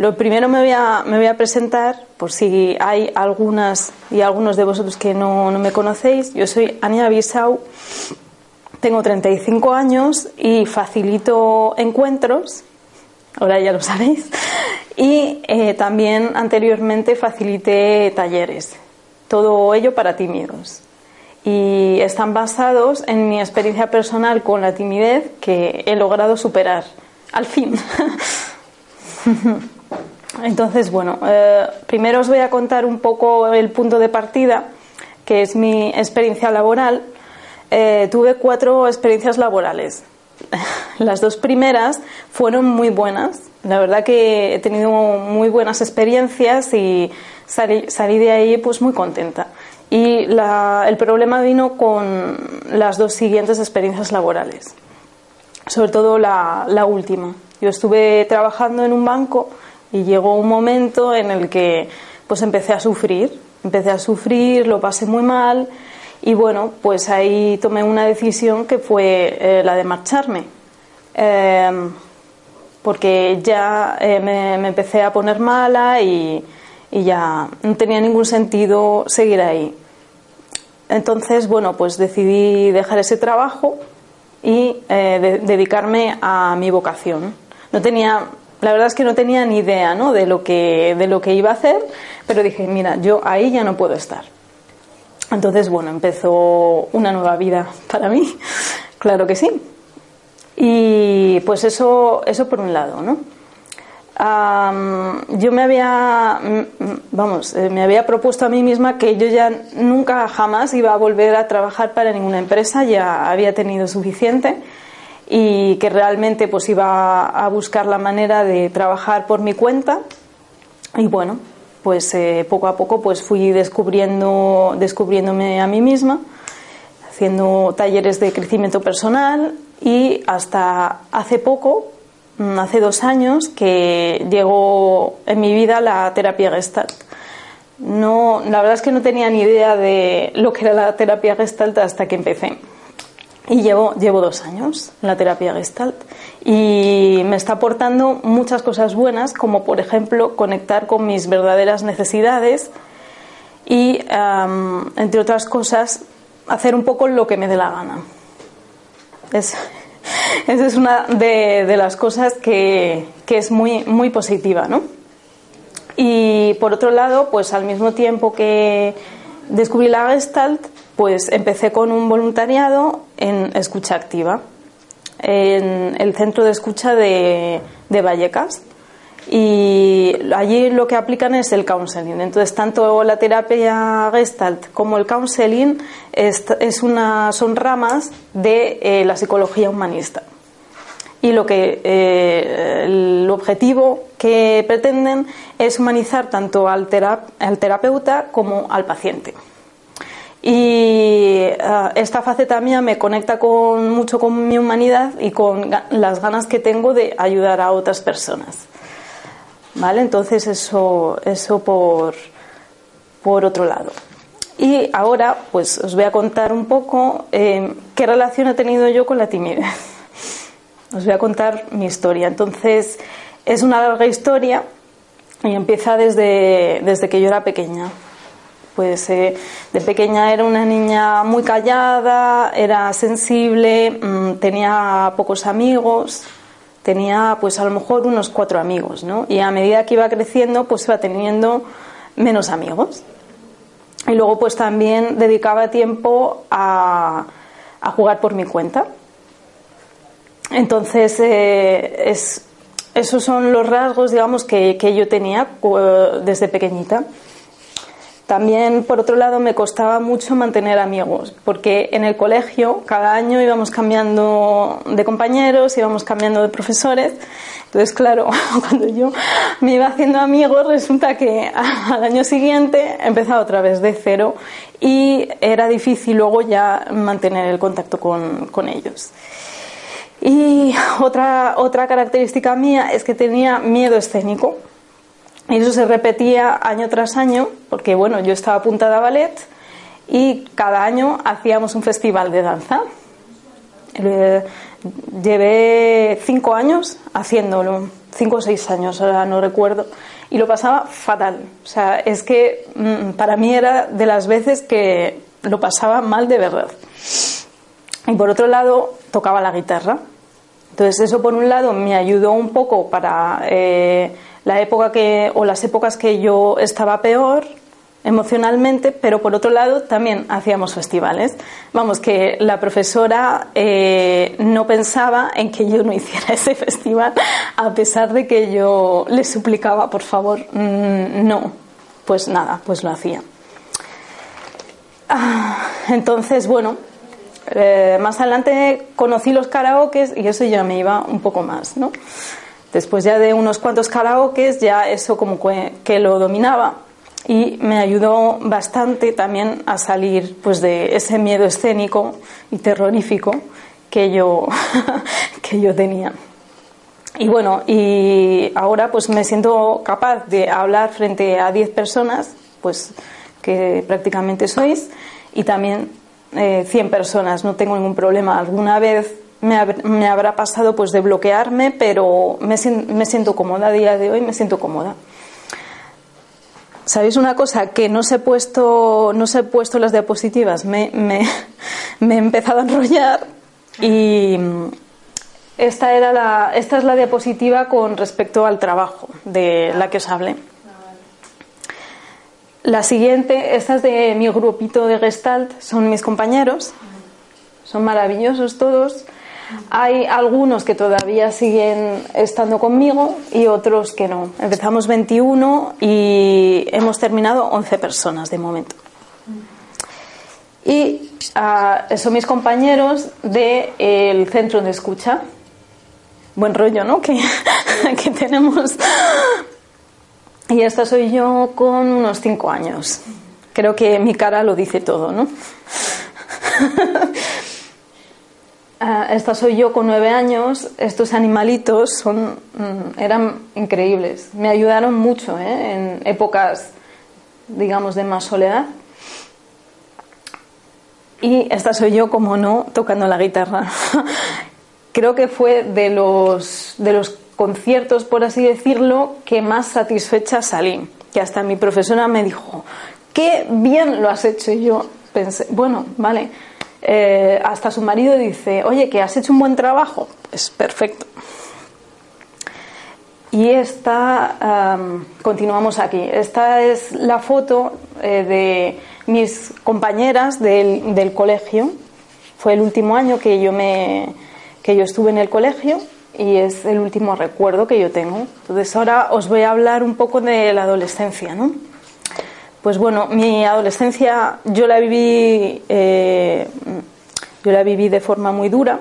Lo primero me voy, a, me voy a presentar, por si hay algunas y algunos de vosotros que no, no me conocéis. Yo soy Ania Bisau, tengo 35 años y facilito encuentros, ahora ya lo sabéis, y eh, también anteriormente facilité talleres, todo ello para tímidos. Y están basados en mi experiencia personal con la timidez que he logrado superar, al fin. Entonces, bueno, eh, primero os voy a contar un poco el punto de partida, que es mi experiencia laboral. Eh, tuve cuatro experiencias laborales. Las dos primeras fueron muy buenas. La verdad que he tenido muy buenas experiencias y salí, salí de ahí pues muy contenta. Y la, el problema vino con las dos siguientes experiencias laborales, sobre todo la, última. Yo estuve trabajando en un banco y llegó un momento en el que pues empecé a sufrir, empecé a sufrir, lo pasé muy mal y bueno, pues ahí tomé una decisión que fue eh, la de marcharme. Eh, porque ya eh, me, empecé a poner mala y, y, ya no tenía ningún sentido seguir ahí. Entonces, bueno, pues decidí dejar ese trabajo y de, dedicarme a mi vocación. No tenía, la verdad es que no tenía ni idea ¿no? de, lo que, de lo que iba a hacer, pero dije, mira, yo ahí ya no puedo estar. Entonces, bueno, empezó una nueva vida para mí, claro que sí. Y pues eso, eso por un lado, ¿no? Um, yo me había, vamos, eh, me había propuesto a mí misma que yo ya nunca jamás iba a volver a trabajar para ninguna empresa, ya había tenido suficiente y que realmente pues iba a buscar la manera de trabajar por mi cuenta. Y bueno, pues eh, poco a poco pues fui descubriendo, descubriéndome a mí misma, haciendo talleres de crecimiento personal y hasta hace poco, hace dos años, que llegó en mi vida la terapia Gestalt. No, la verdad es que no tenía ni idea de lo que era la terapia Gestalt hasta que empecé. Y llevo, llevo dos años en la terapia Gestalt y me está aportando muchas cosas buenas, como por ejemplo conectar con mis verdaderas necesidades y, entre otras cosas, hacer un poco lo que me dé la gana. Es, esa es una de, las cosas que, que, es muy, muy positiva, ¿no? Y por otro lado, pues al mismo tiempo que descubrí la Gestalt, pues empecé con un voluntariado en escucha activa en el centro de escucha de Vallecas y allí lo que aplican es el counseling. Entonces, tanto la terapia gestalt como el counseling es, una, son ramas de eh, la psicología humanista. Y lo que eh, el objetivo que pretenden es humanizar tanto al, terap al terapeuta como al paciente. Y uh, esta faceta mía me conecta con, mucho con mi humanidad y con las ganas que tengo de ayudar a otras personas. ¿Vale? Entonces eso, eso por, por otro lado. Y ahora pues os voy a contar un poco eh, qué relación he tenido yo con la timidez. Os voy a contar mi historia. Entonces es una larga historia y empieza desde, desde que yo era pequeña. Pues eh, de pequeña era una niña muy callada, era sensible, mmm, tenía pocos amigos, tenía pues a lo mejor unos cuatro amigos, ¿no? Y a medida que iba creciendo pues iba teniendo menos amigos. Y luego pues también dedicaba tiempo a, a jugar por mi cuenta. Entonces eh, es, esos son los rasgos digamos que, que yo tenía uh, desde pequeñita. También, por otro lado, me costaba mucho mantener amigos, porque en el colegio cada año íbamos cambiando de compañeros, íbamos cambiando de profesores. Entonces, claro, cuando yo me iba haciendo amigos, resulta que al año siguiente empezaba otra vez de cero y era difícil luego ya mantener el contacto con, con ellos. Y otra, otra característica mía es que tenía miedo escénico. Y eso se repetía año tras año, porque bueno, yo estaba apuntada a ballet y cada año hacíamos un festival de danza. Eh, llevé cinco años haciéndolo, cinco o seis años, ahora no recuerdo, y lo pasaba fatal. O sea, es que mm, para mí era de las veces que lo pasaba mal de verdad. Y por otro lado, tocaba la guitarra. Entonces eso por un lado me ayudó un poco para eh, la época que, o las épocas que yo estaba peor emocionalmente, pero por otro lado también hacíamos festivales. Vamos, que la profesora eh, no pensaba en que yo no hiciera ese festival, a pesar de que yo le suplicaba, por favor, mm, no. Pues nada, pues lo hacía. Ah, entonces, bueno, eh, más adelante conocí los karaokes y eso ya me iba un poco más, ¿no? Después ya de unos cuantos karaokes ya eso como que, lo dominaba y me ayudó bastante también a salir pues de ese miedo escénico y terrorífico que yo, que yo tenía. Y bueno, y ahora pues me siento capaz de hablar frente a 10 personas, pues que prácticamente sois, y también eh, 100 personas, no tengo ningún problema. Alguna vez me, me habrá pasado pues de bloquearme, pero me, me, siento cómoda a día de hoy, me siento cómoda. ¿Sabéis una cosa? Que no se he puesto, no se he puesto las diapositivas, me, me, me he empezado a enrollar y esta, era la, esta es la diapositiva con respecto al trabajo de la que os hablé. La siguiente, esta es de mi grupito de Gestalt, son mis compañeros, son maravillosos todos. Hay algunos que todavía siguen estando conmigo y otros que no. Empezamos 21 y hemos terminado 11 personas de momento. Y uh, son mis compañeros del centro de escucha. Buen rollo, ¿no? Que, que tenemos y esta soy yo con unos cinco años. Creo que mi cara lo dice todo, ¿no? Ah, esta soy yo con nueve años. Estos animalitos son, mm, eran increíbles. Me ayudaron mucho ¿eh? en épocas, digamos, de más soledad. Y esta soy yo, como no, tocando la guitarra. Creo que fue de los, de los conciertos, por así decirlo, que más satisfecha salí. Que hasta mi profesora me dijo, qué bien lo has hecho. Y yo pensé, bueno, vale. Eh, hasta su marido dice, oye, que has hecho un buen trabajo. Es perfecto. Y esta, continuamos aquí. Esta es la foto eh, de mis compañeras del, del, colegio. Fue el último año que yo, me, que yo estuve en el colegio y es el último recuerdo que yo tengo. Entonces ahora os voy a hablar un poco de la adolescencia, ¿no? Pues bueno, mi adolescencia yo la viví, eh, yo la viví de forma muy dura,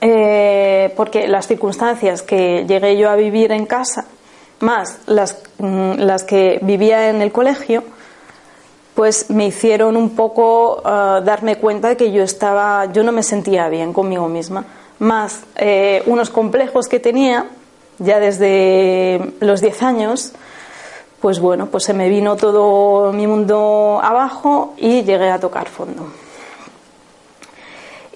eh, porque las circunstancias que llegué yo a vivir en casa, más las, mm, las que vivía en el colegio, pues me hicieron un poco uh, darme cuenta de que yo estaba, yo no me sentía bien conmigo misma más eh, unos complejos que tenía ya desde los 10 años, pues bueno, pues se me vino todo mi mundo abajo y llegué a tocar fondo.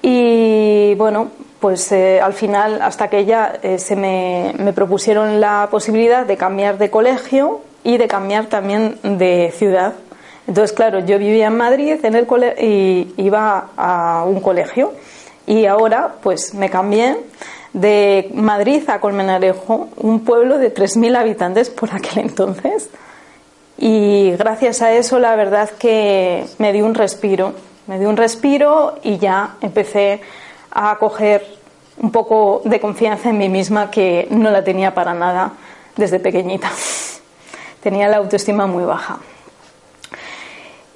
Y bueno, pues eh, al final, hasta que ya eh, se me, me, propusieron la posibilidad de cambiar de colegio y de cambiar también de ciudad. Entonces, claro, yo vivía en Madrid en el y iba a un colegio y ahora pues me cambié de Madrid a Colmenarejo, un pueblo de 3.000 habitantes por aquel entonces. Y gracias a eso la verdad que me dio un respiro, me dio un respiro y ya empecé a coger un poco de confianza en mí misma que no la tenía para nada desde pequeñita. Tenía la autoestima muy baja.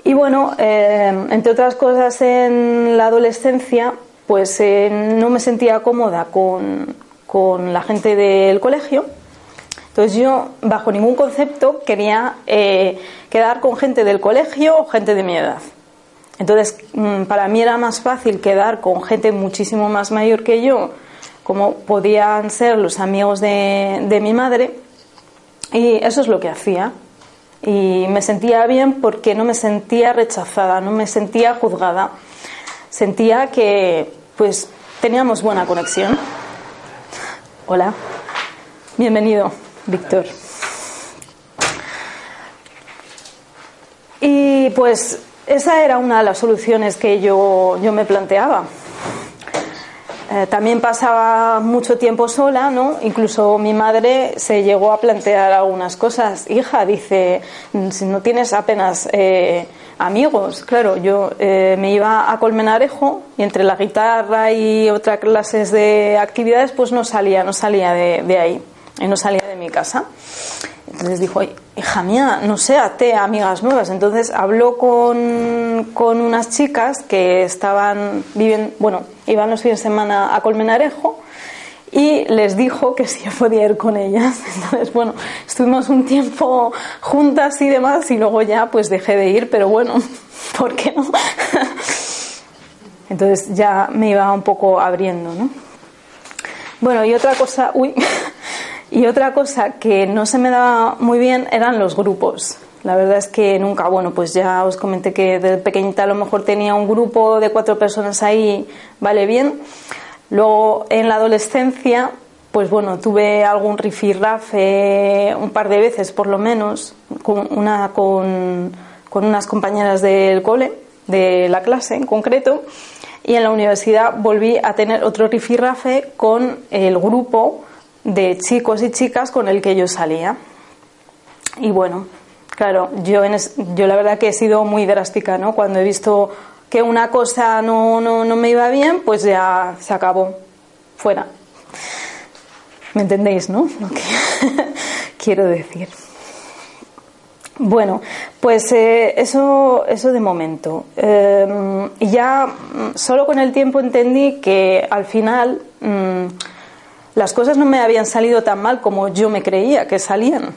bueno, eh, entre otras cosas en la adolescencia, pues eh, no me sentía cómoda con, con, la gente del colegio. Entonces yo, bajo ningún concepto, quería eh, quedar con gente del colegio o gente de mi edad. Entonces, mm, para mí era más fácil quedar con gente muchísimo más mayor que yo, como podían ser los amigos de, de mi madre, y eso es lo que hacía. Y me sentía bien porque no me sentía rechazada, no me sentía juzgada. Sentía que pues teníamos buena conexión. Hola. Bienvenido, Víctor. Y pues esa era una de las soluciones que yo, yo me planteaba. Eh, también pasaba mucho tiempo sola, ¿no? Incluso mi madre se llegó a plantear algunas cosas. Hija, dice, si no tienes apenas eh, amigos, claro, yo eh, me iba a Colmenarejo y entre la guitarra y otras clases de actividades, pues no salía, no salía de, ahí, y no salía de mi casa. Entonces dijo, hija mía, no sé, te amigas nuevas. Entonces habló con, con, unas chicas que estaban, viven, bueno, iban los fines de semana a Colmenarejo y les dijo que yo podía ir con ellas. Entonces, bueno, estuvimos un tiempo juntas y demás y luego ya pues dejé de ir, pero bueno, ¿por qué no? Entonces ya me iba un poco abriendo, ¿no? Bueno, y otra cosa, uy, y otra cosa que no se me daba muy bien eran los grupos. La verdad es que nunca, bueno, pues ya os comenté que desde pequeñita a lo mejor tenía un grupo de cuatro personas ahí, vale bien. Luego en la adolescencia, pues bueno, tuve algún rifirrafe un par de veces por lo menos, con, una, con, con unas compañeras del cole, de la clase en concreto. Y en la universidad volví a tener otro rifirrafe con el grupo de chicos y chicas con el que yo salía. Y bueno, claro, yo, en yo la verdad que he sido muy drástica, ¿no? Cuando he visto que una cosa no, no, no me iba bien, pues ya se acabó, fuera. ¿Me entendéis, no? Lo que quiero decir. Bueno, pues eh, eso, eso de momento. Eh, ya mm, solo con el tiempo entendí que al final mmm, las cosas no me habían salido tan mal como yo me creía que salían.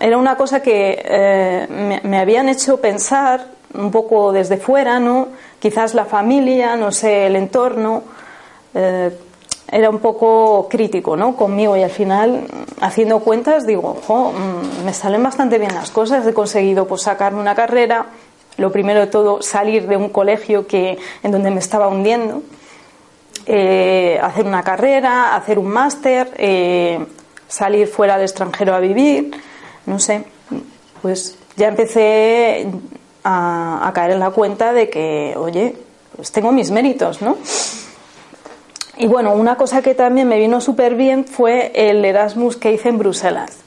Era una cosa que eh, me, me, habían hecho pensar un poco desde fuera, ¿no? Quizás la familia, no sé, el entorno. Eh, era un poco crítico, ¿no? Conmigo y al final, haciendo cuentas, digo, mm, me salen bastante bien las cosas. He conseguido, pues, sacarme una carrera. Lo primero de todo, salir de un colegio que en donde me estaba hundiendo eh, hacer una carrera, hacer un máster, eh, salir fuera al extranjero a vivir, no sé, pues ya empecé a, a, caer en la cuenta de que, oye, pues tengo mis méritos, ¿no? Y bueno, una cosa que también me vino súper bien fue el Erasmus que hice en Bruselas.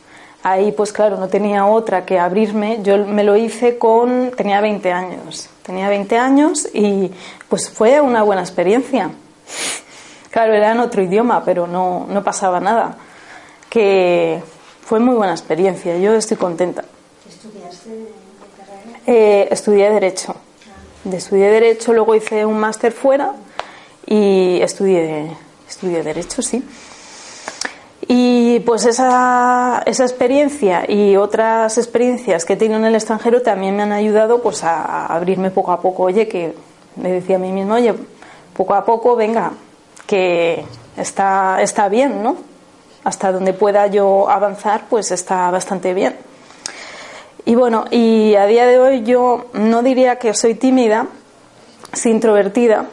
Ahí, pues claro, no tenía otra que abrirme. Yo me lo hice con, tenía 20 años. Tenía 20 años y pues fue una buena experiencia. Claro, era en otro idioma, pero no, no pasaba nada. Que fue muy buena experiencia, yo estoy contenta. ¿Estudiaste? Eh, estudié Derecho. De estudié Derecho, luego hice un máster fuera y estudié, estudié Derecho, sí. Y pues esa, esa, experiencia y otras experiencias que he tenido en el extranjero también me han ayudado pues a abrirme poco a poco. Oye, que me decía a mí mismo, oye, poco a poco, venga, que está, está bien, ¿no? Hasta donde pueda yo avanzar, pues está bastante bien. Y bueno, y a día de hoy yo no diría que soy tímida, soy introvertida.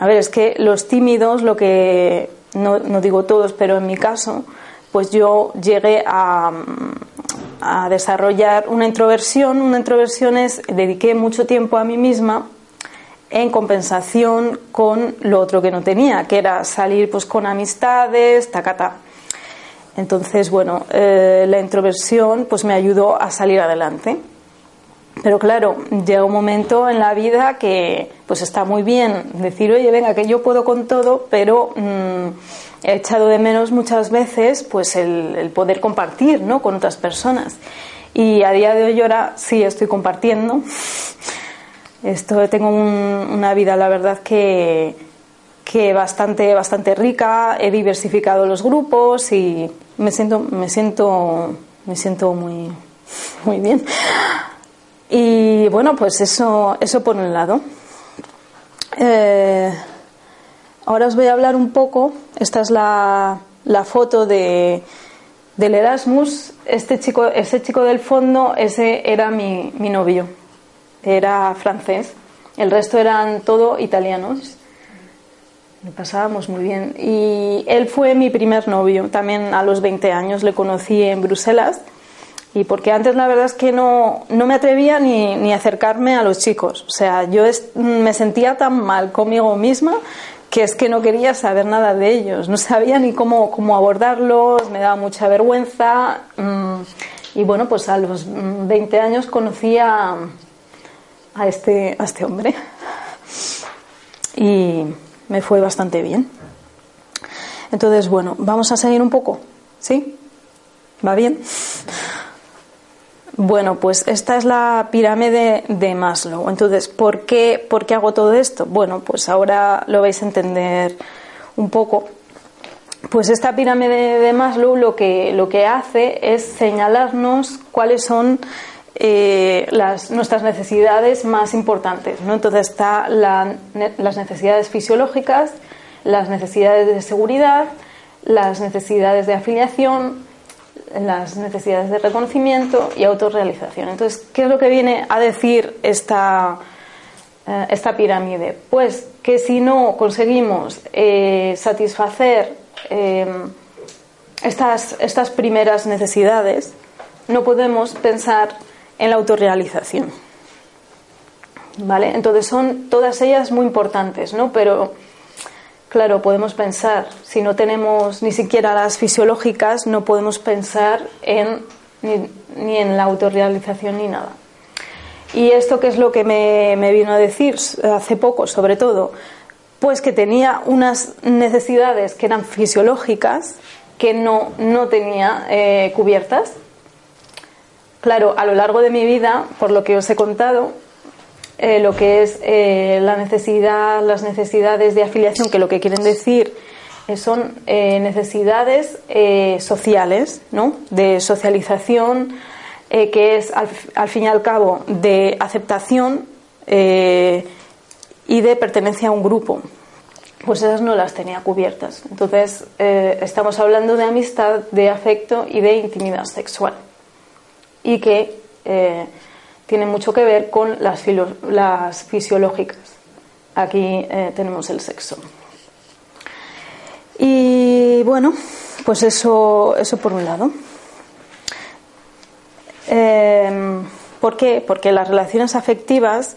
A ver, es que los tímidos, lo que, no, digo todos, pero en mi caso, pues yo llegué a, a desarrollar una introversión. Una introversión es, dediqué mucho tiempo a mí misma en compensación con lo otro que no tenía, que era salir pues con amistades, tacata. Entonces, bueno, eh, la introversión pues me ayudó a salir adelante. Pero claro, llega un momento en la vida que pues está muy bien decir, oye, venga, que yo puedo con todo, pero mmm, he echado de menos muchas veces pues el, poder compartir ¿no? con otras personas. Y a día de hoy ahora sí estoy compartiendo Esto, tengo una vida, la verdad, que, que bastante, bastante rica. He diversificado los grupos y me siento, me siento, me siento muy, muy bien. Y bueno, pues eso, eso por un lado. Eh, ahora os voy a hablar un poco. Esta es la, la foto de, del Erasmus. Este chico, ese chico del fondo, ese era mi, mi novio. Era francés. El resto eran todo italianos. Lo pasábamos muy bien. Y él fue mi primer novio. También a los 20 años le conocí en Bruselas. Y porque antes la verdad es que no, no me atrevía ni, ni acercarme a los chicos. O sea, yo me sentía tan mal conmigo misma que es que no quería saber nada de ellos, no sabía ni cómo, cómo abordarlos, me daba mucha vergüenza. Mm, y bueno, pues a los 20 años conocí a, a, este, a este hombre y me fue bastante bien. Entonces, bueno, vamos a seguir un poco, ¿sí? ¿Va bien? Bueno, pues esta es la pirámide de Maslow. Entonces, ¿por qué, ¿por qué hago todo esto? Bueno, pues ahora lo vais a entender un poco. Pues esta pirámide de Maslow lo que, lo que hace es señalarnos cuáles son eh, las, nuestras necesidades más importantes. ¿no? Entonces está las necesidades fisiológicas, las necesidades de seguridad, las necesidades de afiliación, las necesidades de reconocimiento y autorrealización. Entonces, ¿qué es lo que viene a decir esta, eh, esta pirámide? Pues que si no conseguimos eh, satisfacer eh, estas, estas primeras necesidades, no podemos pensar en la autorrealización. ¿Vale? Entonces son todas ellas muy importantes, ¿no? Pero Claro, podemos pensar, si no tenemos ni siquiera las fisiológicas, no podemos pensar en, ni, en la autorrealización ni nada. ¿Y esto qué es lo que me, vino a decir hace poco, sobre todo? Pues que tenía unas necesidades que eran fisiológicas que no, no tenía eh, cubiertas. Claro, a lo largo de mi vida, por lo que os he contado, eh, lo que es eh, la necesidad, las necesidades de afiliación, que lo que quieren decir eh, son necesidades sociales, ¿no? de socialización, que es al, al, fin y al cabo de aceptación y de pertenencia a un grupo. Pues esas no las tenía cubiertas. Entonces, estamos hablando de amistad, de afecto y de intimidad sexual. Y que tiene mucho que ver con las, fisiológicas. Aquí eh, tenemos el sexo. Y bueno, pues eso, eso por un lado. Eh, ¿Por qué? Porque las relaciones afectivas,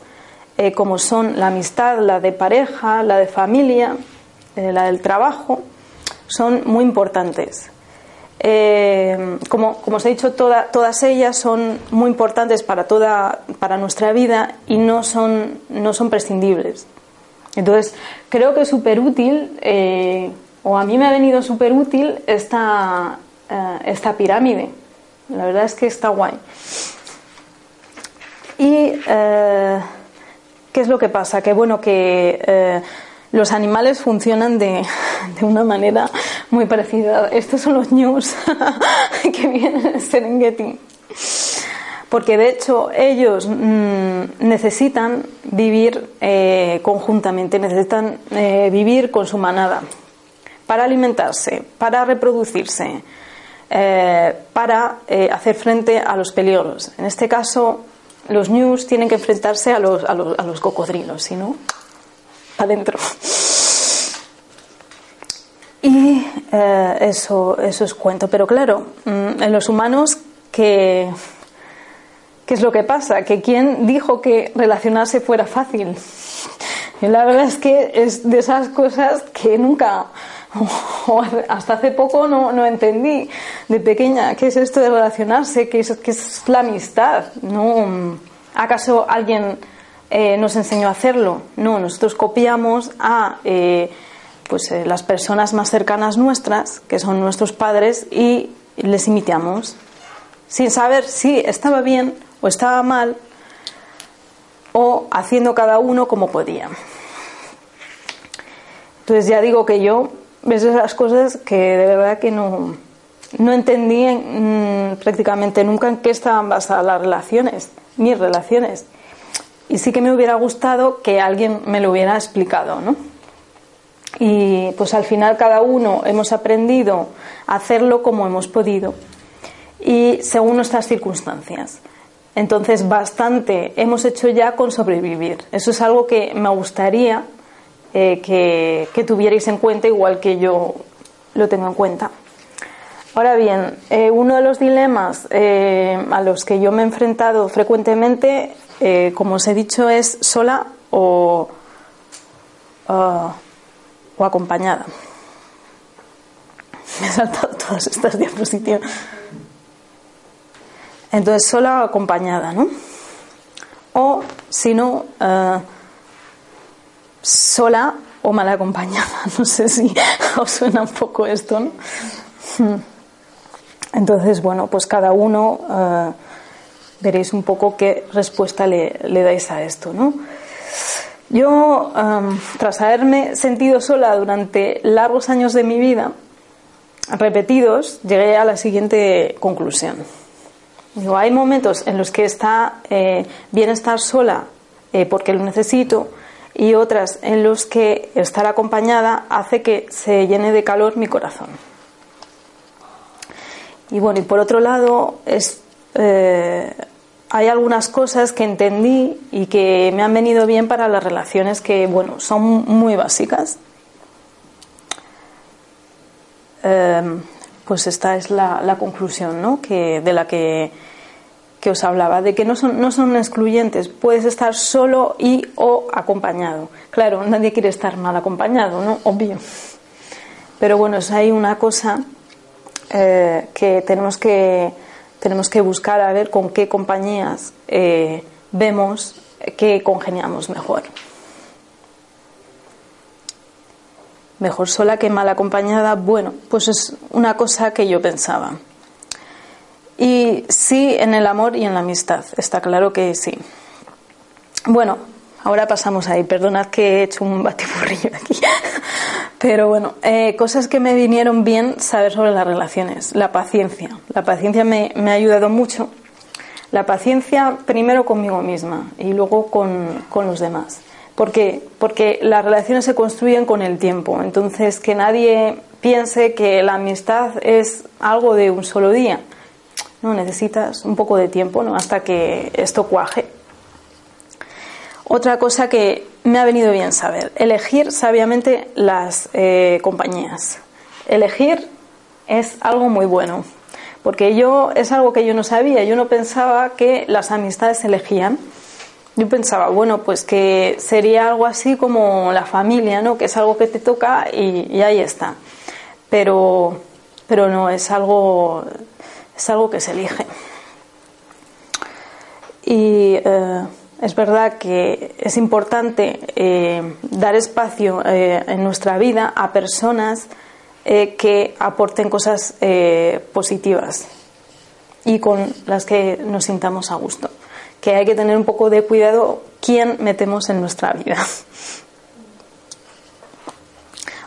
eh, como son la amistad, la de pareja, la de familia, la del trabajo, son muy importantes. Eh, como, como, os he dicho, todas ellas son muy importantes para, toda, para nuestra vida y no son, no son prescindibles. Entonces, creo que es súper útil, eh, o a mí me ha venido súper útil esta, eh, esta pirámide. La verdad es que está guay. ¿Y qué es lo que pasa? Que bueno, que los animales funcionan de, de, una manera muy parecida. Estos son los news que vienen en Serengeti. Porque de hecho ellos mm, necesitan vivir eh, conjuntamente, necesitan eh, vivir con su manada para alimentarse, para reproducirse, eh, para hacer frente a los peligros. En este caso, los news tienen que enfrentarse a los, a los, a los cocodrilos, ¿sí, no? adentro. Y eh, eso, eso es cuento. Pero claro, mm, en los humanos, ¿qué, ¿qué es lo que pasa? Que quién dijo que relacionarse fuera fácil. Y la verdad es que es de esas cosas que nunca, hasta hace poco no, no entendí de pequeña. ¿Qué es esto de relacionarse? ¿Qué es, qué es la amistad? ¿No? ¿Acaso alguien eh, nos enseñó a hacerlo. No, nosotros copiamos a eh, pues, eh, las personas más cercanas nuestras, que son nuestros padres, y les imitamos, sin saber si estaba bien o estaba mal, o haciendo cada uno como podía. Entonces ya digo que yo, ves esas cosas que de verdad que no, no entendí mm, prácticamente nunca en qué estaban basadas las relaciones, mis relaciones. Y sí que me hubiera gustado que alguien me lo hubiera explicado, ¿no? Y pues al final cada uno hemos aprendido a hacerlo como hemos podido y según nuestras circunstancias. Entonces, bastante hemos hecho ya con sobrevivir. Eso es algo que me gustaría eh, que, tuvierais en cuenta, igual que yo lo tengo en cuenta. Ahora bien, eh, uno de los dilemas eh, a los que yo me he enfrentado frecuentemente, como os he dicho, es sola o, ah, o acompañada. Me he saltado todas estas diapositivas. Entonces, sola o acompañada, ¿no? O, si no, eh, sola o mal acompañada. No sé si os suena un poco esto, ¿no? Entonces, bueno, pues cada uno eh, veréis un poco qué respuesta le, dais a esto, ¿no? Yo, tras haberme sentido sola durante largos años de mi vida, repetidos, llegué a la siguiente conclusión hay momentos en los que está eh, bien estar sola eh, porque lo necesito y otras en los que estar acompañada hace que se llene de calor mi corazón. Y bueno, y por otro lado, es, eh, hay algunas cosas que entendí y que me han venido bien para las relaciones que, bueno, son muy básicas pues esta es la, conclusión ¿no? que, de la que, os hablaba, de que no son, no son excluyentes, puedes estar solo y o acompañado. Claro, nadie quiere estar mal acompañado, ¿no? Obvio. Pero bueno, ahí una cosa eh, que, tenemos que tenemos que buscar a ver con qué compañías eh, vemos que congeniamos mejor. mejor sola que mal acompañada, bueno, pues es una cosa que yo pensaba. Y sí en el amor y en la amistad, está claro que sí. Bueno, ahora pasamos ahí, perdonad que he hecho un batiburrillo aquí. Pero bueno, eh, cosas que me vinieron bien saber sobre las relaciones. La paciencia. La paciencia me, ha ayudado mucho. La paciencia primero conmigo misma y luego con, con los demás. ¿Por qué? Porque las relaciones se construyen con el tiempo. Entonces, que nadie piense que la amistad es algo de un solo día. No, necesitas un poco de tiempo ¿no? hasta que esto cuaje. Otra cosa que me ha venido bien saber, elegir sabiamente las eh, compañías. Elegir es algo muy bueno, porque yo es algo que yo no sabía, yo no pensaba que las amistades se elegían yo pensaba, bueno, pues que sería algo así como la familia, ¿no? Que es algo que te toca y, ahí está. Pero, pero no, es algo, es algo que se elige. Y eh, es verdad que es importante eh, dar espacio eh, en nuestra vida a personas que aporten cosas positivas y con las que nos sintamos a gusto que hay que tener un poco de cuidado quién metemos en nuestra vida.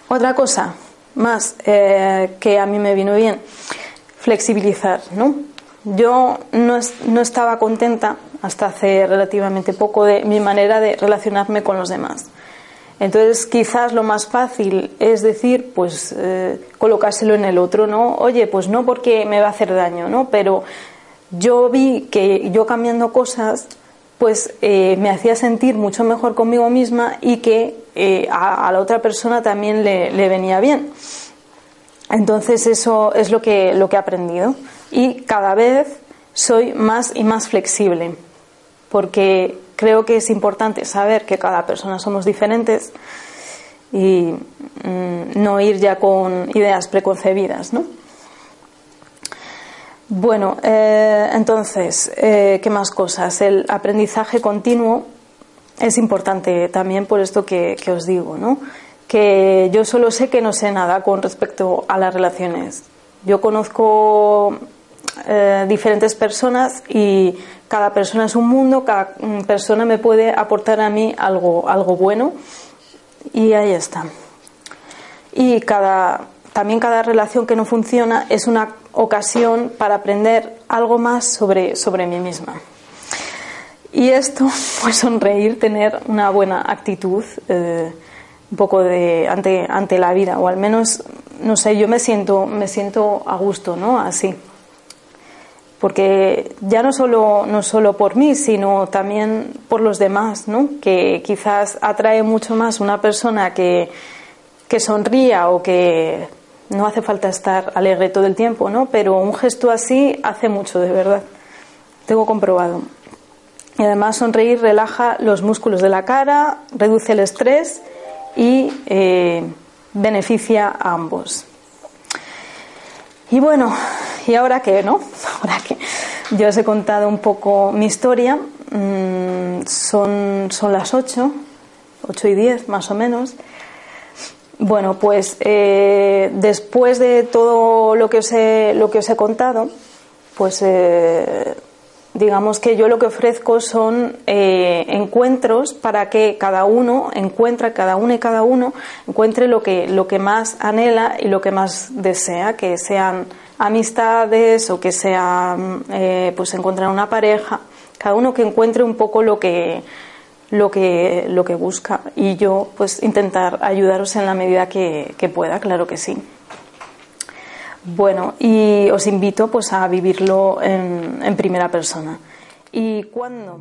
Otra cosa más eh, que a mí me vino bien, flexibilizar, ¿no? Yo no, no, estaba contenta hasta hace relativamente poco de mi manera de relacionarme con los demás. Entonces, quizás lo más fácil es decir, pues, eh, colocárselo en el otro, ¿no? Oye, pues no porque me va a hacer daño, ¿no? Pero yo vi que yo cambiando cosas, pues eh, me hacía sentir mucho mejor conmigo misma y que eh, a, la otra persona también le, venía bien. Entonces eso es lo que, lo que he aprendido. Y cada vez soy más y más flexible, porque creo que es importante saber que cada persona somos diferentes y mm, no ir ya con ideas preconcebidas, ¿no? Bueno, eh, entonces, eh, ¿qué más cosas? El aprendizaje continuo es importante también por esto que, os digo, ¿no? Que yo solo sé que no sé nada con respecto a las relaciones. Yo conozco eh, diferentes personas y cada persona es un mundo, cada mm, persona me puede aportar a mí algo, algo bueno y ahí está. Y cada, también cada relación que no funciona es una ocasión para aprender algo más sobre, sobre mí misma. Y esto, pues sonreír, tener una buena actitud, eh, un poco de ante, ante la vida, o al menos, no sé, yo me siento, me siento a gusto, ¿no? Así. Porque ya no solo, no solo por mí, sino también por los demás, ¿no? Que quizás atrae mucho más una persona que, que sonría o que no hace falta estar alegre todo el tiempo, ¿no? Pero un gesto así hace mucho, de verdad. Tengo comprobado. Y además sonreír relaja los músculos de la cara, reduce el estrés y eh, beneficia a ambos. Y bueno, ¿y ahora qué, no? Ahora que yo os he contado un poco mi historia, mm, son, son las 8, 8 y 10 más o menos. Bueno, pues eh, después de todo lo que os he, lo que os he contado, pues eh, digamos que yo lo que ofrezco son eh, encuentros para que cada uno encuentre, cada uno y cada uno encuentre lo que, lo que más anhela y lo que más desea, que sean amistades o que sea pues encontrar una pareja, cada uno que encuentre un poco lo que lo que, lo que busca y yo pues intentar ayudaros en la medida que, pueda, claro que sí. Bueno, y os invito pues a vivirlo en, en primera persona. ¿Y cuándo?